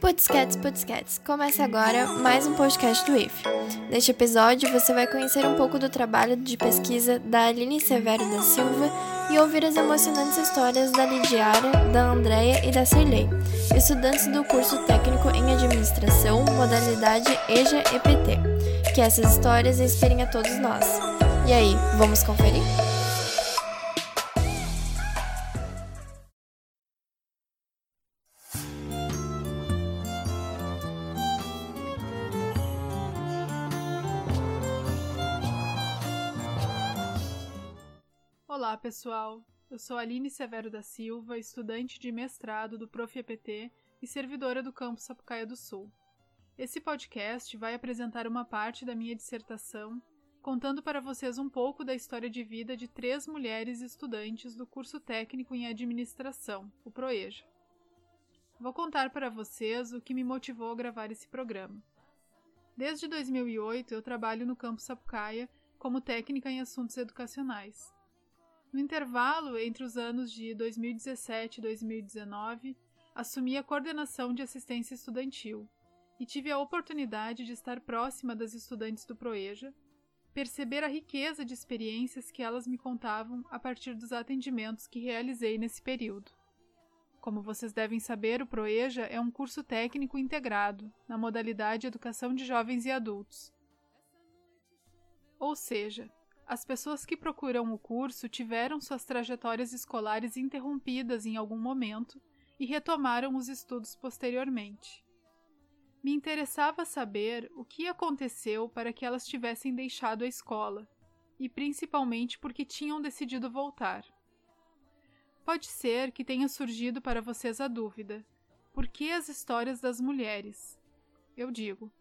Putscats, Putscats, começa agora mais um podcast do IF. Neste episódio, você vai conhecer um pouco do trabalho de pesquisa da Aline Severo da Silva e ouvir as emocionantes histórias da Lidiara, da Andrea e da Cirlei, estudantes do curso técnico em administração, modalidade EJA-EPT. Que essas histórias inspirem a todos nós. E aí, vamos conferir? Pessoal. Eu sou Aline Severo da Silva, estudante de mestrado do Prof. EPT e servidora do campus Sapucaia do Sul. Esse podcast vai apresentar uma parte da minha dissertação, contando para vocês um pouco da história de vida de três mulheres estudantes do curso técnico em administração, o PROEJA. Vou contar para vocês o que me motivou a gravar esse programa. Desde 2008, eu trabalho no campus Sapucaia como técnica em assuntos educacionais. No intervalo entre os anos de 2017 e 2019, assumi a coordenação de assistência estudantil e tive a oportunidade de estar próxima das estudantes do Proeja, perceber a riqueza de experiências que elas me contavam a partir dos atendimentos que realizei nesse período. Como vocês devem saber, o Proeja é um curso técnico integrado na modalidade Educação de Jovens e Adultos. Ou seja, as pessoas que procuram o curso tiveram suas trajetórias escolares interrompidas em algum momento e retomaram os estudos posteriormente. Me interessava saber o que aconteceu para que elas tivessem deixado a escola, e principalmente porque tinham decidido voltar. Pode ser que tenha surgido para vocês a dúvida: por que as histórias das mulheres? Eu digo,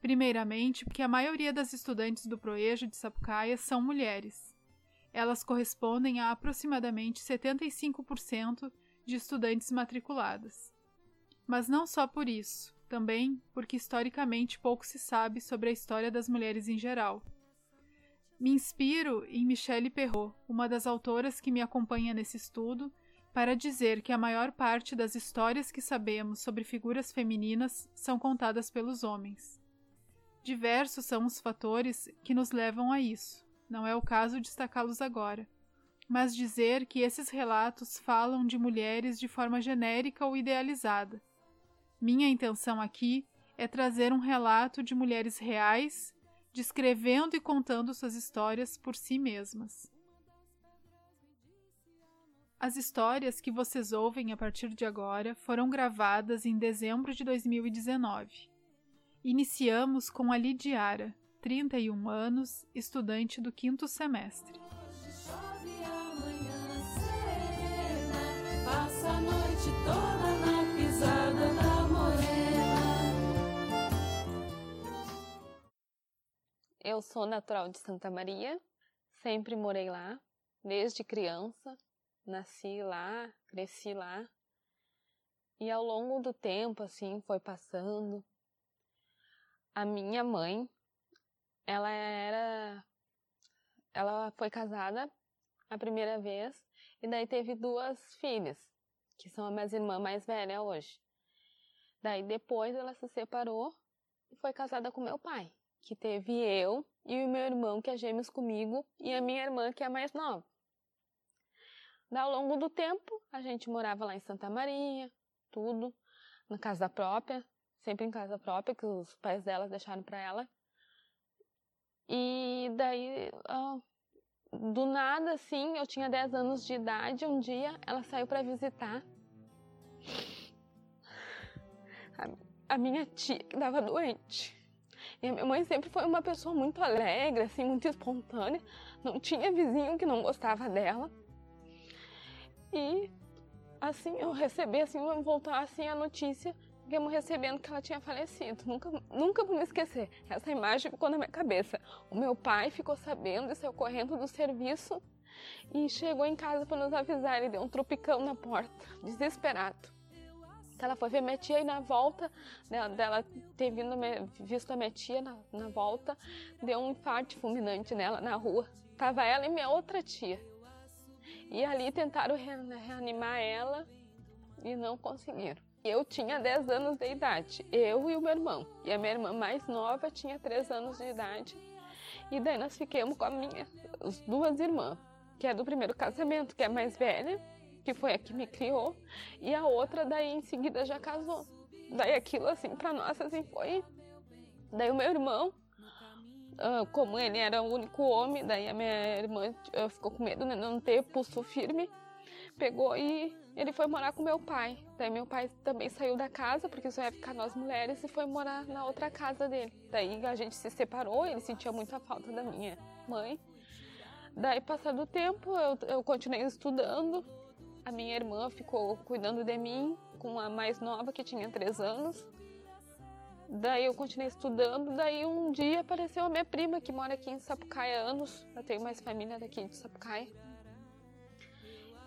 Primeiramente, porque a maioria das estudantes do Proejo de Sapucaia são mulheres. Elas correspondem a aproximadamente 75% de estudantes matriculadas. Mas não só por isso, também porque historicamente pouco se sabe sobre a história das mulheres em geral. Me inspiro em Michelle Perrault, uma das autoras que me acompanha nesse estudo, para dizer que a maior parte das histórias que sabemos sobre figuras femininas são contadas pelos homens. Diversos são os fatores que nos levam a isso. Não é o caso destacá-los agora. Mas dizer que esses relatos falam de mulheres de forma genérica ou idealizada. Minha intenção aqui é trazer um relato de mulheres reais, descrevendo e contando suas histórias por si mesmas. As histórias que vocês ouvem a partir de agora foram gravadas em dezembro de 2019. Iniciamos com a Lidiara, 31 anos, estudante do quinto semestre. Eu sou natural de Santa Maria, sempre morei lá, desde criança, nasci lá, cresci lá. E ao longo do tempo, assim, foi passando, a minha mãe, ela era. Ela foi casada a primeira vez e daí teve duas filhas, que são a minha irmã mais velha hoje. Daí depois ela se separou e foi casada com meu pai, que teve eu e o meu irmão, que é gêmeos comigo, e a minha irmã, que é mais nova. Ao longo do tempo, a gente morava lá em Santa Maria, tudo, na casa própria, sempre em casa própria, que os pais dela deixaram para ela. E daí, do nada, assim, eu tinha 10 anos de idade, um dia ela saiu para visitar a, a minha tia que estava doente. E a minha mãe sempre foi uma pessoa muito alegre, assim, muito espontânea. Não tinha vizinho que não gostava dela. E assim eu recebi assim, voltar assim a notícia Ficamos recebendo que ela tinha falecido. Nunca, nunca vou me esquecer. Essa imagem ficou na minha cabeça. O meu pai ficou sabendo e saiu correndo do serviço e chegou em casa para nos avisar. Ele deu um tropicão na porta, desesperado. Ela foi ver minha tia e na volta dela, dela ter vindo, visto a minha tia na, na volta, deu um infarto fulminante nela na rua. Tava ela e minha outra tia. E ali tentaram reanimar ela e não conseguiram. Eu tinha 10 anos de idade, eu e o meu irmão. E a minha irmã mais nova tinha 3 anos de idade. E daí nós ficamos com a minha, as duas irmãs, que é do primeiro casamento, que é a mais velha, que foi a que me criou, e a outra daí em seguida já casou. Daí aquilo assim para nós assim foi. Daí o meu irmão, ah, como ele era o único homem, daí a minha irmã ficou com medo de não ter pulso firme, pegou e ele foi morar com meu pai. Daí meu pai também saiu da casa, porque só ia ficar nós mulheres, e foi morar na outra casa dele. Daí a gente se separou, ele sentia muita falta da minha mãe. Daí, passado o tempo, eu, eu continuei estudando. A minha irmã ficou cuidando de mim, com a mais nova, que tinha três anos. Daí eu continuei estudando, daí um dia apareceu a minha prima, que mora aqui em Sapucaia há anos. Eu tenho mais família daqui de Sapucaia.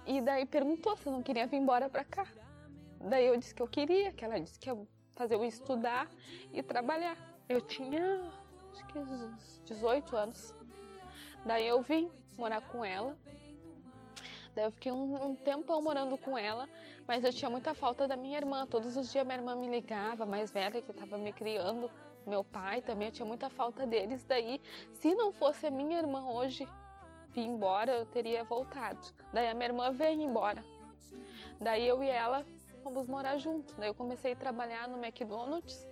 E daí perguntou se eu não queria vir embora pra cá. Daí eu disse que eu queria, que ela disse que ia fazer eu estudar e trabalhar. Eu tinha, acho que 18 anos. Daí eu vim morar com ela. Daí eu fiquei um, um tempão morando com ela, mas eu tinha muita falta da minha irmã. Todos os dias minha irmã me ligava, mais velha, que estava me criando. Meu pai também, eu tinha muita falta deles. Daí, se não fosse a minha irmã hoje, embora, eu teria voltado. Daí a minha irmã veio embora. Daí eu e ela fomos morar juntos. Daí eu comecei a trabalhar no McDonald's.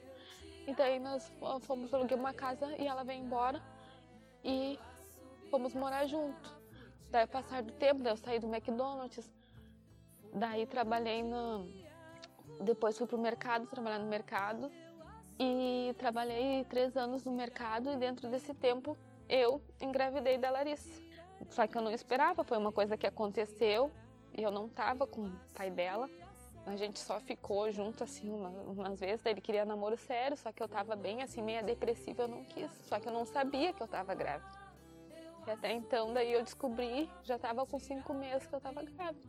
E daí nós fomos alugar uma casa e ela veio embora. E fomos morar junto. Daí passar do tempo, daí eu saí do McDonald's. Daí trabalhei no. Depois fui pro mercado, trabalhar no mercado. E trabalhei três anos no mercado e dentro desse tempo eu engravidei da Larissa. Só que eu não esperava, foi uma coisa que aconteceu e eu não tava com o pai dela. A gente só ficou junto assim umas, umas vezes, ele queria namoro sério, só que eu tava bem assim, meio depressiva, eu não quis. Só que eu não sabia que eu tava grávida. E até então, daí eu descobri, já tava com cinco meses que eu tava grávida.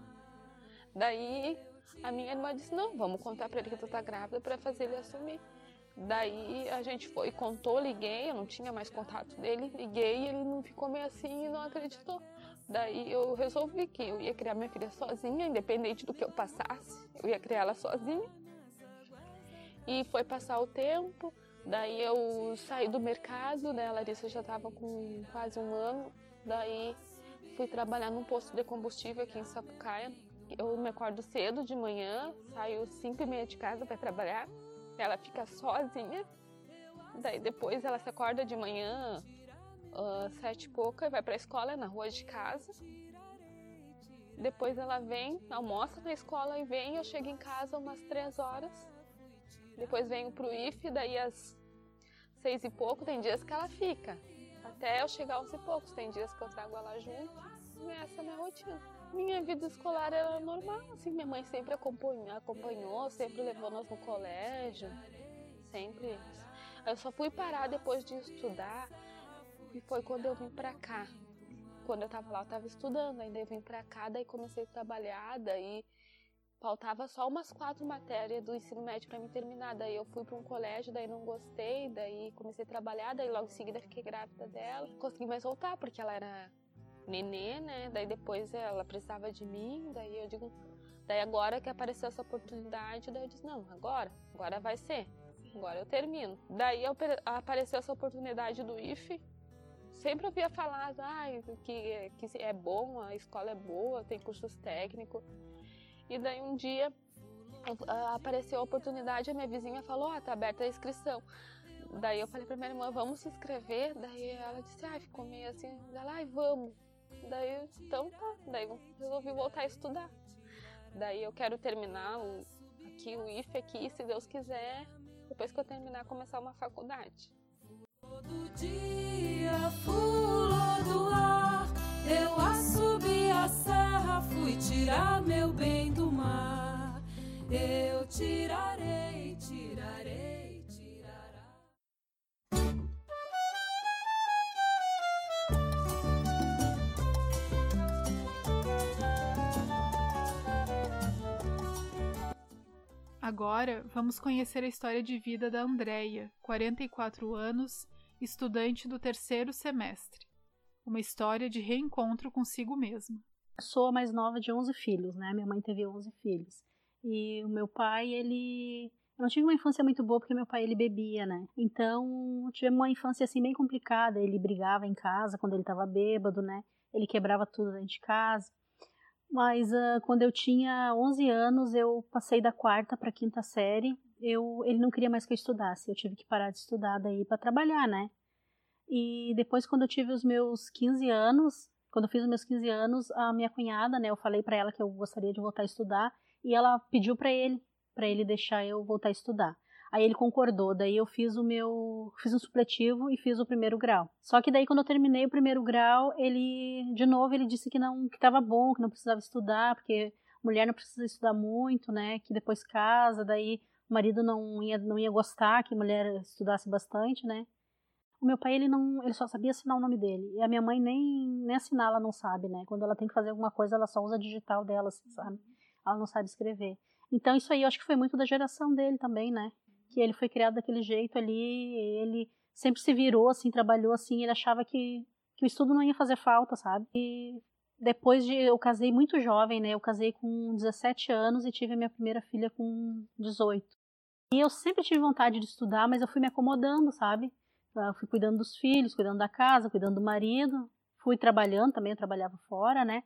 Daí a minha irmã disse, não, vamos contar pra ele que tu tá grávida para fazer ele assumir. Daí a gente foi, contou, liguei, eu não tinha mais contato dele, liguei e ele não ficou meio assim e não acreditou. Daí eu resolvi que eu ia criar minha filha sozinha, independente do que eu passasse, eu ia criar ela sozinha. E foi passar o tempo, daí eu saí do mercado, né? A Larissa já estava com quase um ano, daí fui trabalhar num posto de combustível aqui em Sapucaia. Eu me acordo cedo de manhã, saio cinco e meia de casa para trabalhar. Ela fica sozinha. Daí depois ela se acorda de manhã, uh, sete e pouca, e vai para a escola na rua de casa. Depois ela vem, almoça na escola e vem. Eu chego em casa umas três horas. Depois venho pro IF, daí às seis e pouco, tem dias que ela fica. Até eu chegar aos e poucos, tem dias que eu trago ela junto. E essa é a minha rotina. Minha vida escolar era normal, assim, minha mãe sempre acompanhou, acompanhou sempre levou nós no colégio, sempre. Eu só fui parar depois de estudar e foi quando eu vim pra cá. Quando eu tava lá, eu tava estudando, ainda eu vim pra cá, daí comecei a trabalhar, daí faltava só umas quatro matérias do ensino médio para me terminar. Daí eu fui para um colégio, daí não gostei, daí comecei a trabalhar, daí logo em seguida fiquei grávida dela. Consegui mais voltar porque ela era nenê, né? Daí depois ela precisava de mim, daí eu digo, daí agora que apareceu essa oportunidade, daí eu disse, não, agora, agora vai ser, agora eu termino. Daí apareceu essa oportunidade do IFE, sempre ouvia falar, ah, que, que é bom, a escola é boa, tem cursos técnicos. E daí um dia apareceu a oportunidade, a minha vizinha falou, ah, tá aberta a inscrição. Daí eu falei pra minha irmã, vamos se inscrever? Daí ela disse, ah, ficou meio assim, ela, ai, vamos. Daí, então tá. Daí resolvi voltar a estudar. Daí eu quero terminar o, aqui o IFE aqui, se Deus quiser, depois que eu terminar, começar uma faculdade. Todo dia do ar, eu a serra, fui tirar meu bem do mar. Eu tirarei. Agora vamos conhecer a história de vida da Andrea, 44 anos, estudante do terceiro semestre. Uma história de reencontro consigo mesma. Sou a mais nova de 11 filhos, né? Minha mãe teve 11 filhos. E o meu pai, ele eu não tive uma infância muito boa porque meu pai ele bebia, né? Então, tive uma infância assim bem complicada. Ele brigava em casa quando ele estava bêbado, né? Ele quebrava tudo dentro de casa. Mas uh, quando eu tinha 11 anos, eu passei da quarta para quinta série. Eu, ele não queria mais que eu estudasse. Eu tive que parar de estudar daí para trabalhar, né? E depois, quando eu tive os meus 15 anos, quando eu fiz os meus 15 anos, a minha cunhada, né? Eu falei para ela que eu gostaria de voltar a estudar e ela pediu para ele para ele deixar eu voltar a estudar. Aí ele concordou, daí eu fiz o meu, fiz um supletivo e fiz o primeiro grau. Só que daí quando eu terminei o primeiro grau, ele de novo ele disse que não que estava bom, que não precisava estudar, porque mulher não precisa estudar muito, né? Que depois casa, daí o marido não ia não ia gostar que mulher estudasse bastante, né? O meu pai ele não, ele só sabia assinar o nome dele. E a minha mãe nem nem assinar ela não sabe, né? Quando ela tem que fazer alguma coisa, ela só usa digital dela, assim, sabe? Ela não sabe escrever. Então isso aí eu acho que foi muito da geração dele também, né? Que ele foi criado daquele jeito ali, ele sempre se virou assim, trabalhou assim, ele achava que, que o estudo não ia fazer falta, sabe? E depois de eu casei muito jovem, né? Eu casei com 17 anos e tive a minha primeira filha com 18. E eu sempre tive vontade de estudar, mas eu fui me acomodando, sabe? Eu fui cuidando dos filhos, cuidando da casa, cuidando do marido, fui trabalhando também, eu trabalhava fora, né?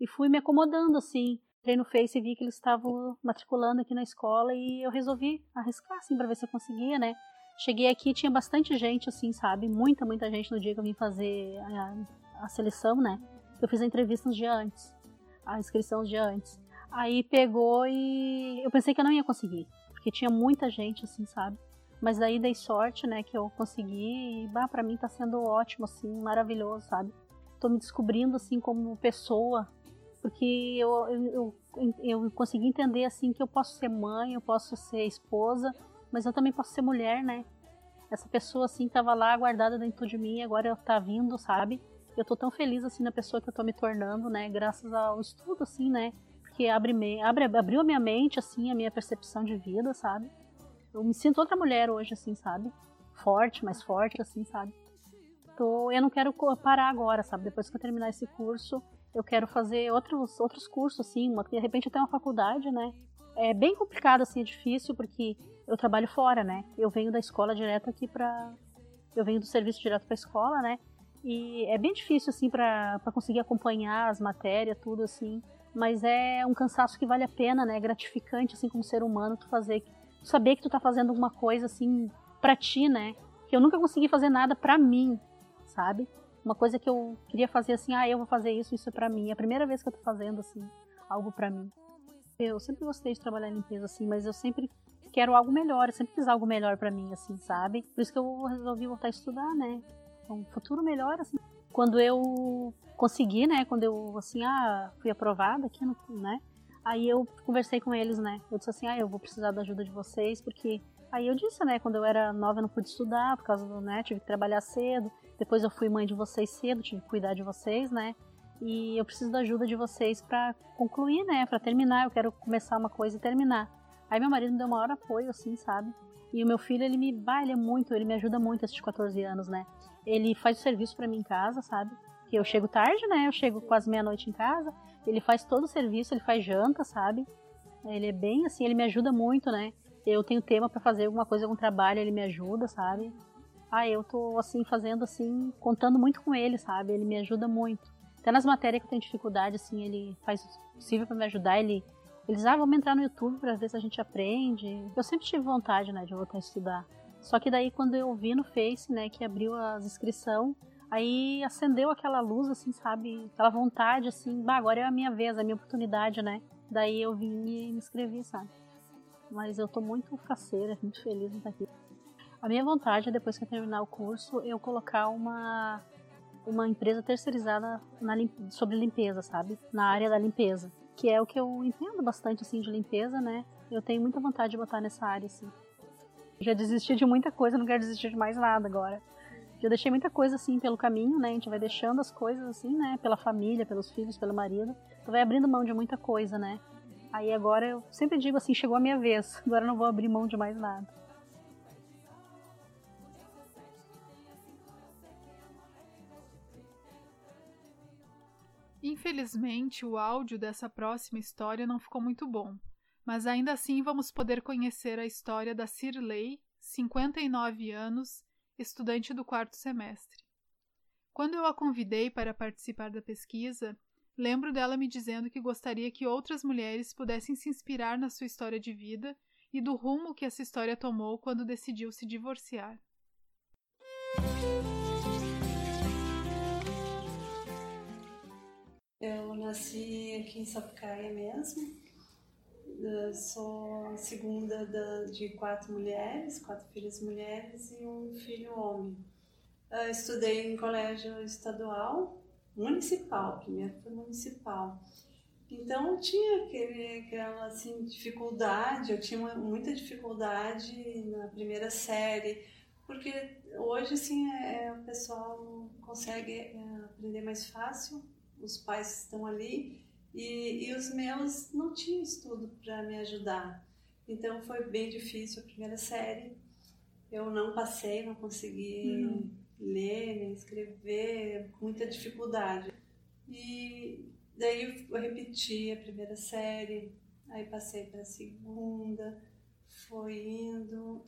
E fui me acomodando assim. Entrei no Face e vi que eles estavam matriculando aqui na escola e eu resolvi arriscar, assim, pra ver se eu conseguia, né? Cheguei aqui tinha bastante gente, assim, sabe? Muita, muita gente no dia que eu vim fazer a, a seleção, né? Eu fiz a entrevista uns dias antes, a inscrição uns dias antes. Aí pegou e eu pensei que eu não ia conseguir, porque tinha muita gente, assim, sabe? Mas daí dei sorte, né, que eu consegui e, bah, pra mim tá sendo ótimo, assim, maravilhoso, sabe? Tô me descobrindo, assim, como pessoa, porque eu, eu, eu, consegui entender assim que eu posso ser mãe, eu posso ser esposa, mas eu também posso ser mulher, né? Essa pessoa assim estava lá guardada dentro de mim, agora tá vindo, sabe? Eu tô tão feliz assim na pessoa que eu tô me tornando, né? Graças ao estudo assim, né? Porque abre, abre abriu a minha mente assim, a minha percepção de vida, sabe? Eu me sinto outra mulher hoje assim, sabe? Forte, mais forte assim, sabe? Tô, eu não quero parar agora, sabe? Depois que eu terminar esse curso, eu quero fazer outros, outros cursos, assim, uma, de repente até uma faculdade, né? É bem complicado, assim, é difícil, porque eu trabalho fora, né? Eu venho da escola direto aqui pra. Eu venho do serviço direto pra escola, né? E é bem difícil, assim, pra, conseguir acompanhar as matérias, tudo, assim. Mas é um cansaço que vale a pena, né? É gratificante, assim, como ser humano, tu fazer. Saber que tu tá fazendo alguma coisa, assim, pra ti, né? Que eu nunca consegui fazer nada pra mim, sabe? Uma coisa que eu queria fazer assim, ah, eu vou fazer isso, isso é para mim. É a primeira vez que eu tô fazendo assim, algo para mim. Eu sempre gostei de trabalhar em limpeza assim, mas eu sempre quero algo melhor, eu sempre quis algo melhor para mim assim, sabe? Por isso que eu resolvi voltar a estudar, né? Um futuro melhor assim. Quando eu consegui, né, quando eu assim, ah, fui aprovada aqui, né? Aí eu conversei com eles, né? Eu disse assim, ah, eu vou precisar da ajuda de vocês, porque aí eu disse, né, quando eu era nova eu não pude estudar por causa do, né, tive que trabalhar cedo. Depois eu fui mãe de vocês cedo, tive que cuidar de vocês, né? E eu preciso da ajuda de vocês para concluir, né? Para terminar. Eu quero começar uma coisa e terminar. Aí meu marido me deu maior apoio, assim, sabe? E o meu filho, ele me baile muito, ele me ajuda muito esses 14 anos, né? Ele faz o serviço para mim em casa, sabe? Que eu chego tarde, né? Eu chego quase meia-noite em casa. Ele faz todo o serviço, ele faz janta, sabe? Ele é bem assim, ele me ajuda muito, né? Eu tenho tema para fazer alguma coisa, algum trabalho, ele me ajuda, sabe? ah, eu tô assim fazendo assim, contando muito com ele, sabe? Ele me ajuda muito. Até nas matérias que eu tenho dificuldade, assim, ele faz o possível para me ajudar, ele eles, ah, vamos entrar no YouTube para ver se a gente aprende. Eu sempre tive vontade, né, de voltar a estudar. Só que daí quando eu vi no Face, né, que abriu as inscrição, aí acendeu aquela luz, assim, sabe? Aquela vontade, assim, bah, agora é a minha vez, a minha oportunidade, né? Daí eu vim e me inscrevi, sabe? Mas eu tô muito faceira, muito feliz em estar aqui. A minha vontade é depois que eu terminar o curso, eu colocar uma uma empresa terceirizada na, sobre limpeza, sabe? Na área da limpeza, que é o que eu entendo bastante assim de limpeza, né? Eu tenho muita vontade de botar nessa área assim. Já desisti de muita coisa, não quero desistir de mais nada agora. Já deixei muita coisa assim pelo caminho, né? A gente vai deixando as coisas assim, né? Pela família, pelos filhos, pelo marido. Tu vai abrindo mão de muita coisa, né? Aí agora eu sempre digo assim, chegou a minha vez. Agora não vou abrir mão de mais nada. Infelizmente, o áudio dessa próxima história não ficou muito bom, mas ainda assim vamos poder conhecer a história da Cirlei, 59 anos, estudante do quarto semestre. Quando eu a convidei para participar da pesquisa, lembro dela me dizendo que gostaria que outras mulheres pudessem se inspirar na sua história de vida e do rumo que essa história tomou quando decidiu se divorciar. Eu nasci aqui em Sapucaia mesmo. Eu sou segunda de quatro mulheres, quatro filhas mulheres e um filho homem. Eu estudei em colégio estadual, municipal, primeiro foi municipal. Então tinha aquele, aquela assim, dificuldade, eu tinha muita dificuldade na primeira série, porque hoje assim é, o pessoal consegue é, aprender mais fácil os pais estão ali e, e os meus não tinham estudo para me ajudar. Então foi bem difícil a primeira série. Eu não passei, não consegui uhum. Ler escrever, com muita dificuldade. E daí eu repeti a primeira série, aí passei para a segunda, foi indo,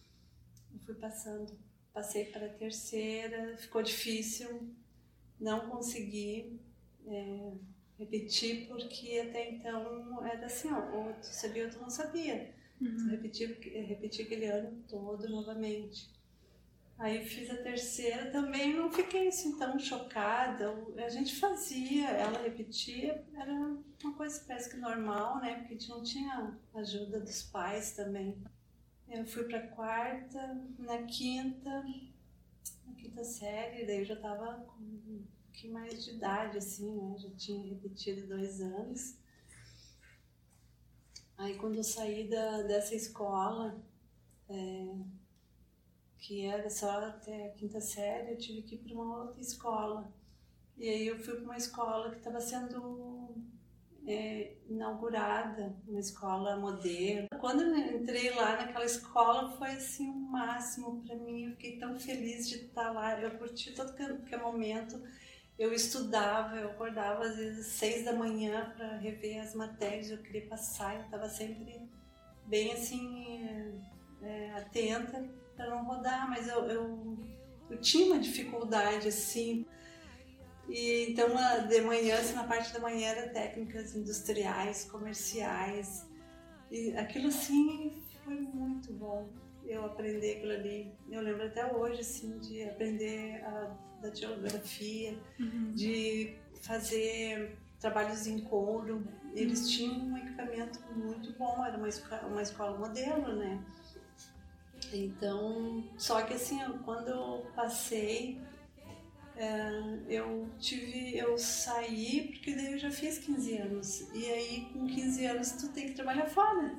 fui passando, passei para a terceira, ficou difícil, não consegui é, repetir porque até então era assim, ó, ou tu sabia ou tu não sabia. Uhum. Repetir, repetir aquele ano todo novamente. Aí fiz a terceira, também não fiquei assim tão chocada. A gente fazia, ela repetia, era uma coisa parece que normal, né? Porque a gente não tinha ajuda dos pais também. Eu fui para quarta, na quinta, na quinta série, daí eu já estava com pouquinho mais de idade, assim, né? Já tinha repetido dois anos. Aí quando eu saí da, dessa escola, é, que era só até a quinta série, eu tive que ir para uma outra escola. E aí eu fui para uma escola que estava sendo é, inaugurada, uma escola moderna. Quando eu entrei lá naquela escola foi assim o máximo para mim. Eu fiquei tão feliz de estar lá. Eu curti todo que momento eu estudava, eu acordava às vezes seis da manhã para rever as matérias, eu queria passar, eu estava sempre bem assim é, atenta para não rodar, mas eu, eu, eu, tinha uma dificuldade assim. E então de manhã, assim, na parte da manhã era técnicas industriais, comerciais, e aquilo assim foi muito bom eu aprender aquilo ali. Eu lembro até hoje assim de aprender a da geografia, uhum. de fazer trabalhos em couro. Eles uhum. tinham um equipamento muito bom, era uma escola, uma escola modelo, né? Então, só que assim, quando eu passei, é, eu tive, eu saí porque daí eu já fiz 15 anos. E aí com 15 anos tu tem que trabalhar fora.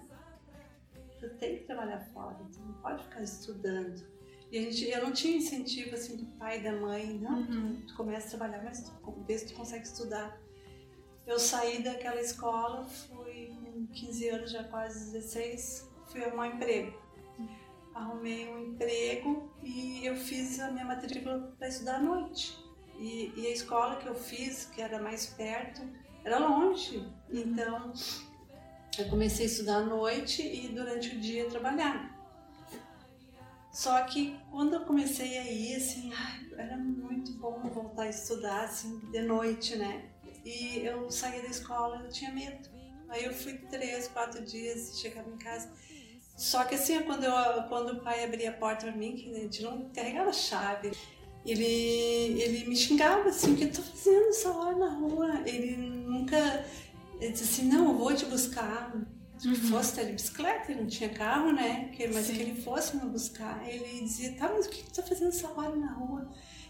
Tu tem que trabalhar fora, tu não pode ficar estudando. E a gente, eu não tinha incentivo assim do pai da mãe, não, uhum. tu, tu começa a trabalhar, mas tu, vê se tu consegue estudar. Eu saí daquela escola, fui com 15 anos, já quase 16, fui arrumar um emprego. Arrumei um emprego e eu fiz a minha matrícula para estudar à noite. E, e, a escola que eu fiz, que era mais perto, era longe. Uhum. Então, eu comecei a estudar à noite e durante o dia trabalhar. Só que quando eu comecei a ir, assim, era muito bom voltar a estudar, assim, de noite, né? E eu saía da escola, eu tinha medo. Aí eu fui três, quatro dias chegava em casa. Só que assim, quando, eu, quando o pai abria a porta para mim, que a gente não carregava chave, ele, ele me xingava assim, o que eu tô fazendo essa hora na rua? Ele nunca, ele disse assim, não, eu vou te buscar uhum. fosse ter de bicicleta, ele não tinha carro, né? Mas Sim. que ele fosse me buscar. Ele dizia, tá, mas o que tu tá fazendo essa hora na rua?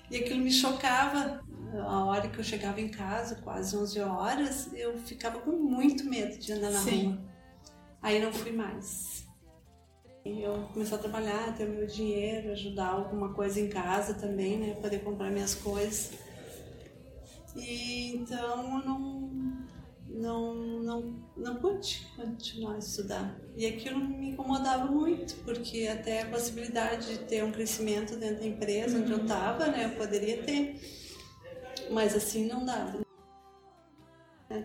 E aquilo me chocava. A hora que eu chegava em casa, quase 11 horas, eu ficava com muito medo de andar na Sim. rua. Aí não fui mais. Eu comecei a trabalhar, ter o meu dinheiro, ajudar alguma coisa em casa também, né? Poder comprar minhas coisas. E então eu não, não, não, não pude continuar a estudar. E aquilo me incomodava muito, porque até a possibilidade de ter um crescimento dentro da empresa onde eu estava, uhum. né, eu poderia ter, mas assim não dava.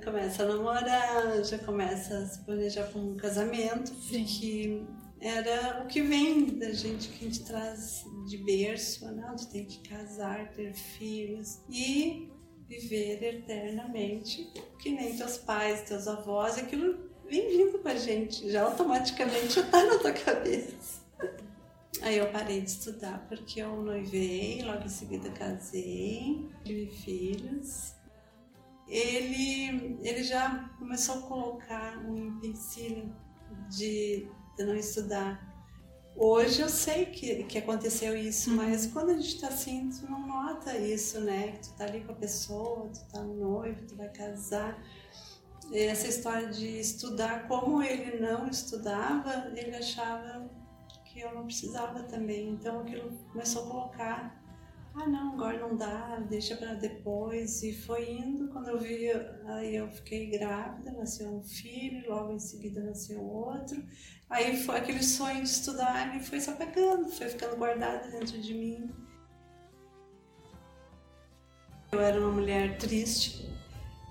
Começa a namorar, já começa a se planejar para um casamento, Sim. que era o que vem da gente que a gente traz de berço, né? Tu tem que casar, ter filhos e viver eternamente, que nem teus pais, teus avós, aquilo vem vindo com a gente, já automaticamente já tá na tua cabeça. Aí eu parei de estudar porque eu noivei, logo em seguida casei, tive filhos. Ele, ele já começou a colocar um empecilho de, de não estudar. Hoje eu sei que, que aconteceu isso, mas quando a gente tá assim, tu não nota isso, né? Que tu tá ali com a pessoa, tu tá noivo, tu vai casar. Essa história de estudar, como ele não estudava, ele achava que eu não precisava também. Então aquilo começou a colocar, ah não, agora não dá, deixa para depois. E foi indo, quando eu vi, aí eu fiquei grávida, nasceu um filho, logo em seguida nasceu outro. Aí foi aquele sonho de estudar e foi se apagando, foi ficando guardado dentro de mim. Eu era uma mulher triste.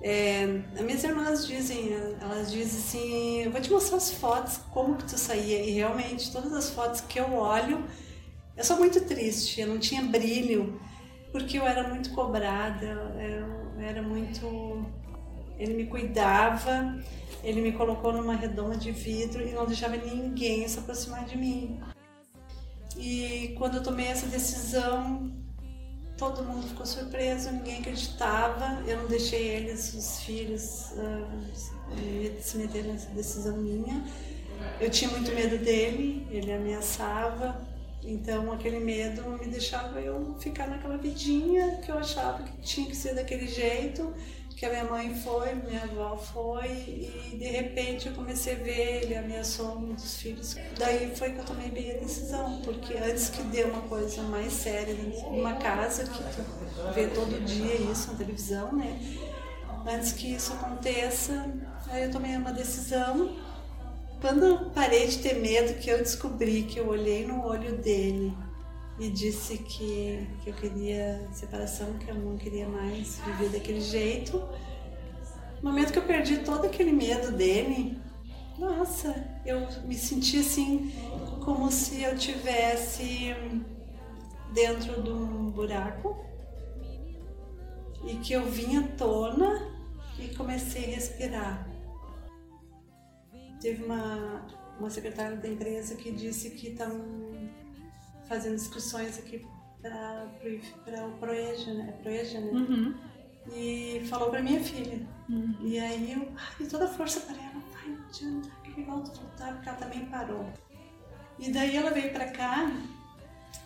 É, as minhas irmãs dizem, elas dizem assim, eu vou te mostrar as fotos, como que tu saía. E realmente, todas as fotos que eu olho, eu sou muito triste, eu não tinha brilho, porque eu era muito cobrada, eu era muito... Ele me cuidava, ele me colocou numa redoma de vidro e não deixava ninguém se aproximar de mim. E quando eu tomei essa decisão, todo mundo ficou surpreso, ninguém acreditava. Eu não deixei eles, os filhos, uh, se meter nessa decisão minha. Eu tinha muito medo dele, ele ameaçava, então aquele medo me deixava eu ficar naquela vidinha que eu achava que tinha que ser daquele jeito que a minha mãe foi, minha avó foi, e de repente eu comecei a ver, ele ameaçou um dos filhos. Daí foi que eu tomei bem a decisão, porque antes que dê uma coisa mais séria numa casa, que tu vê todo dia isso na televisão, né? Antes que isso aconteça, aí eu tomei uma decisão. Quando eu parei de ter medo, que eu descobri que eu olhei no olho dele e disse que, que eu queria separação, que eu não queria mais viver daquele jeito. No momento que eu perdi todo aquele medo dele, nossa, eu me senti assim como se eu tivesse dentro de um buraco e que eu vinha tona e comecei a respirar. Teve uma, uma secretária da empresa que disse que estavam fazendo inscrições aqui para o Proeja, né? Proeja, né? Uhum. E falou para minha filha. Uhum. E aí eu ai, toda a força para ela, vai, não adianta, que volta voltar, porque ela também parou. E daí ela veio para cá.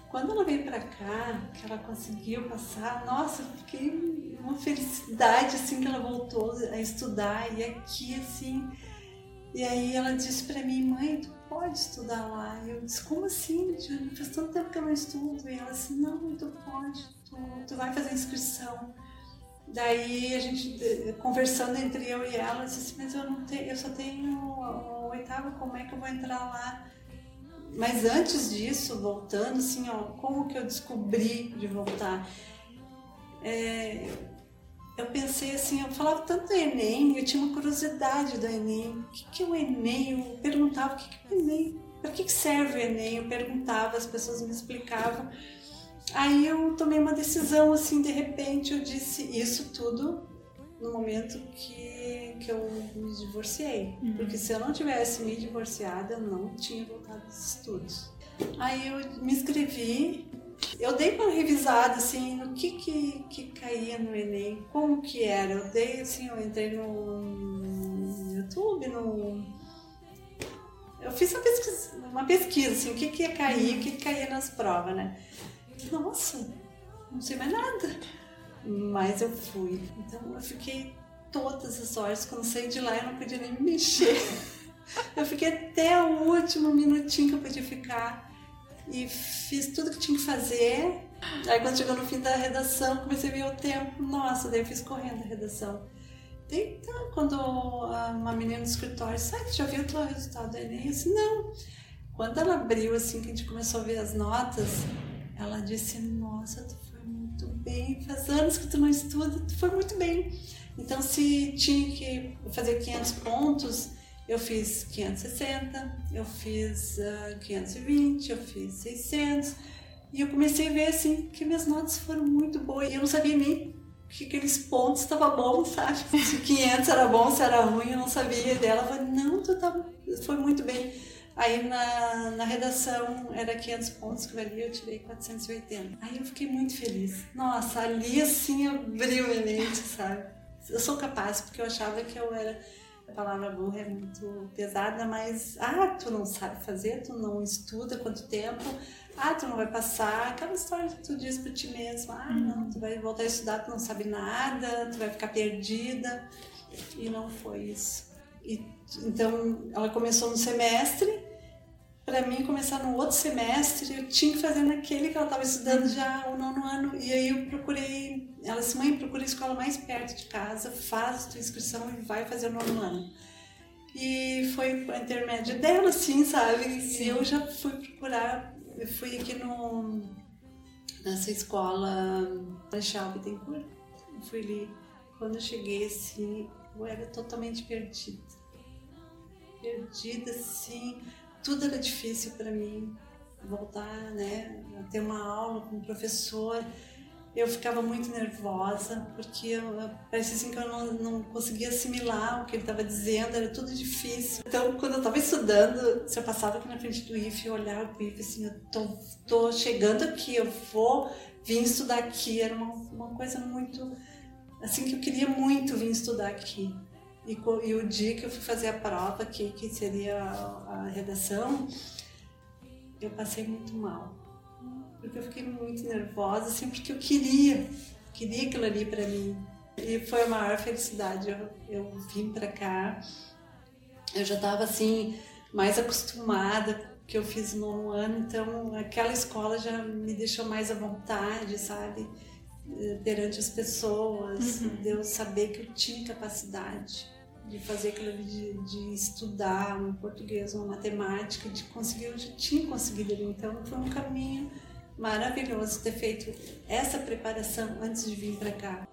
Quando ela veio para cá, que ela conseguiu passar, nossa, eu fiquei uma felicidade assim que ela voltou a estudar e aqui assim. E aí ela disse para mim, mãe, tu pode estudar lá. Eu disse, como assim, Diana? Faz tanto tempo que eu não estudo. E ela disse, não, tu pode, tu, tu vai fazer inscrição. Daí a gente, conversando entre eu e ela, disse assim, mas eu não tenho, eu só tenho o oitavo, como é que eu vou entrar lá? Mas antes disso, voltando, assim, ó, como que eu descobri de voltar? É, eu pensei assim, eu falava tanto do Enem, eu tinha uma curiosidade do Enem. O que, que é o Enem? Eu perguntava o que, que é o Enem? Para que, que serve o Enem? Eu perguntava, as pessoas me explicavam. Aí eu tomei uma decisão, assim, de repente eu disse isso tudo no momento que, que eu me divorciei. Uhum. Porque se eu não tivesse me divorciado, eu não tinha voltado aos estudos. Aí eu me inscrevi eu dei uma revisada assim no que, que, que caía no Enem, como que era. Eu dei assim, eu entrei no YouTube, no. Eu fiz uma pesquisa, uma pesquisa assim, o que, que ia cair, o que, que caía nas provas, né? Nossa, não sei mais nada. Mas eu fui. Então eu fiquei todas as horas, quando saí de lá eu não podia nem me mexer. Eu fiquei até o último minutinho que eu podia ficar e fiz tudo que tinha que fazer. Aí quando chegou no fim da redação, comecei a ver o tempo. Nossa, daí eu fiz correndo a redação. Então, quando uma menina do escritório disse, ah, já viu o teu resultado do Enem? Eu disse, não. Quando ela abriu, assim, que a gente começou a ver as notas, ela disse, nossa, tu foi muito bem, faz anos que tu não estuda, tu foi muito bem. Então, se tinha que fazer 500 pontos, eu fiz 560, eu fiz uh, 520, eu fiz 600. E eu comecei a ver assim que minhas notas foram muito boas. E eu não sabia nem que aqueles pontos estavam bons, sabe? Se 500 era bom, se era ruim, eu não sabia. E ela falou: Não, tu tá, foi muito bem. Aí na, na redação era 500 pontos que valia, eu tirei 480. Aí eu fiquei muito feliz. Nossa, ali assim abriu minha mente, sabe? Eu sou capaz, porque eu achava que eu era. A palavra burra é muito pesada, mas. Ah, tu não sabe fazer, tu não estuda quanto tempo. Ah, tu não vai passar. Aquela história que tu diz pra ti mesmo. Ah, não, tu vai voltar a estudar, tu não sabe nada, tu vai ficar perdida. E não foi isso. E, então, ela começou no semestre. Para mim, começar no outro semestre, eu tinha que fazer naquele que ela estava estudando já o nono ano. E aí eu procurei. Ela disse: mãe, procura a escola mais perto de casa, faz a tua inscrição e vai fazer o nono ano. E foi a intermédio dela, assim, sabe? Sim. E eu já fui procurar. Eu fui aqui no, nessa escola Marechal Bittencourt. Eu fui ali. Quando eu cheguei, assim, eu era totalmente perdida perdida, assim, tudo era difícil para mim. Voltar, né, a ter uma aula com o professor, eu ficava muito nervosa, porque eu, parecia assim que eu não, não conseguia assimilar o que ele estava dizendo, era tudo difícil. Então, quando eu estava estudando, se eu passava aqui na frente do IF, eu olhava para o IF assim, eu tô, tô chegando aqui, eu vou vir estudar aqui, era uma, uma coisa muito, assim, que eu queria muito vir estudar aqui. E, e, o dia que eu fui fazer a prova, que, que seria a, a redação, eu passei muito mal. Porque eu fiquei muito nervosa, assim, porque eu queria, queria aquilo ali para mim. E foi a maior felicidade. Eu, eu vim para cá, eu já estava assim, mais acostumada, que eu fiz no ano, então aquela escola já me deixou mais à vontade, sabe? Perante as pessoas, uhum. de eu saber que eu tinha capacidade de fazer aquilo de, de estudar um português, uma matemática, de conseguir, eu já tinha conseguido ali. Então foi um caminho maravilhoso ter feito essa preparação antes de vir para cá.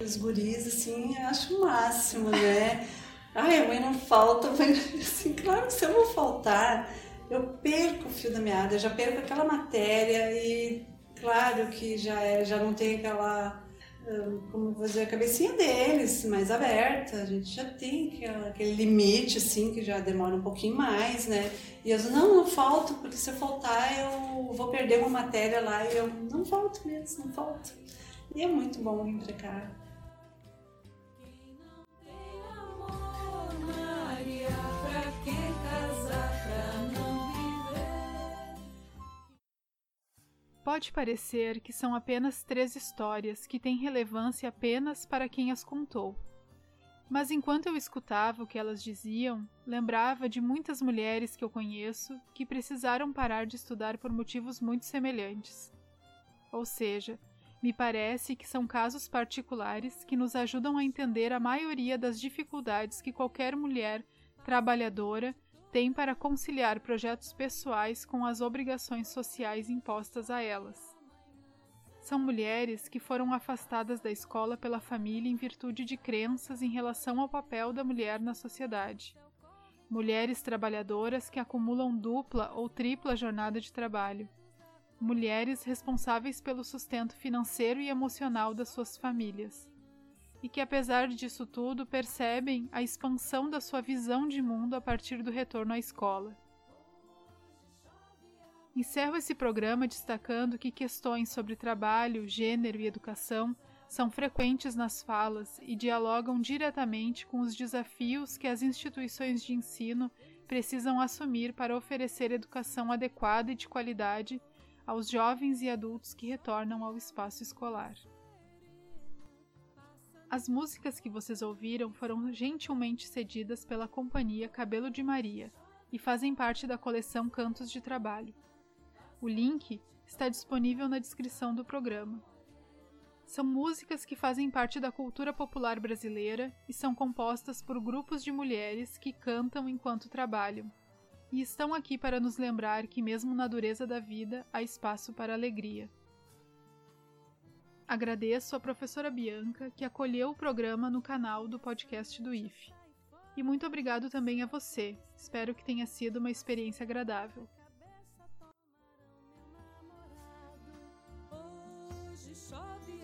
Os guris, assim, eu acho o máximo, né? Ai, a mãe não falta, mas assim, claro que se eu não faltar, eu perco o fio da meada, eu já perco aquela matéria e claro que já, é, já não tem aquela como fazer a cabecinha deles mais aberta, a gente já tem aquela, aquele limite assim que já demora um pouquinho mais, né? E eu não, não falto, porque se eu faltar eu vou perder uma matéria lá e eu não falto mesmo, não falto. E é muito bom vir pra cá. Pode parecer que são apenas três histórias que têm relevância apenas para quem as contou. Mas enquanto eu escutava o que elas diziam, lembrava de muitas mulheres que eu conheço que precisaram parar de estudar por motivos muito semelhantes. Ou seja, me parece que são casos particulares que nos ajudam a entender a maioria das dificuldades que qualquer mulher trabalhadora tem para conciliar projetos pessoais com as obrigações sociais impostas a elas. São mulheres que foram afastadas da escola pela família em virtude de crenças em relação ao papel da mulher na sociedade. Mulheres trabalhadoras que acumulam dupla ou tripla jornada de trabalho. Mulheres responsáveis pelo sustento financeiro e emocional das suas famílias e que, apesar disso tudo, percebem a expansão da sua visão de mundo a partir do retorno à escola. Encerro esse programa destacando que questões sobre trabalho, gênero e educação são frequentes nas falas e dialogam diretamente com os desafios que as instituições de ensino precisam assumir para oferecer educação adequada e de qualidade aos jovens e adultos que retornam ao espaço escolar. As músicas que vocês ouviram foram gentilmente cedidas pela companhia Cabelo de Maria e fazem parte da coleção Cantos de Trabalho. O link está disponível na descrição do programa. São músicas que fazem parte da cultura popular brasileira e são compostas por grupos de mulheres que cantam enquanto trabalham, e estão aqui para nos lembrar que, mesmo na dureza da vida, há espaço para alegria. Agradeço a professora Bianca que acolheu o programa no canal do podcast do IFE. E muito obrigado também a você. Espero que tenha sido uma experiência agradável. chove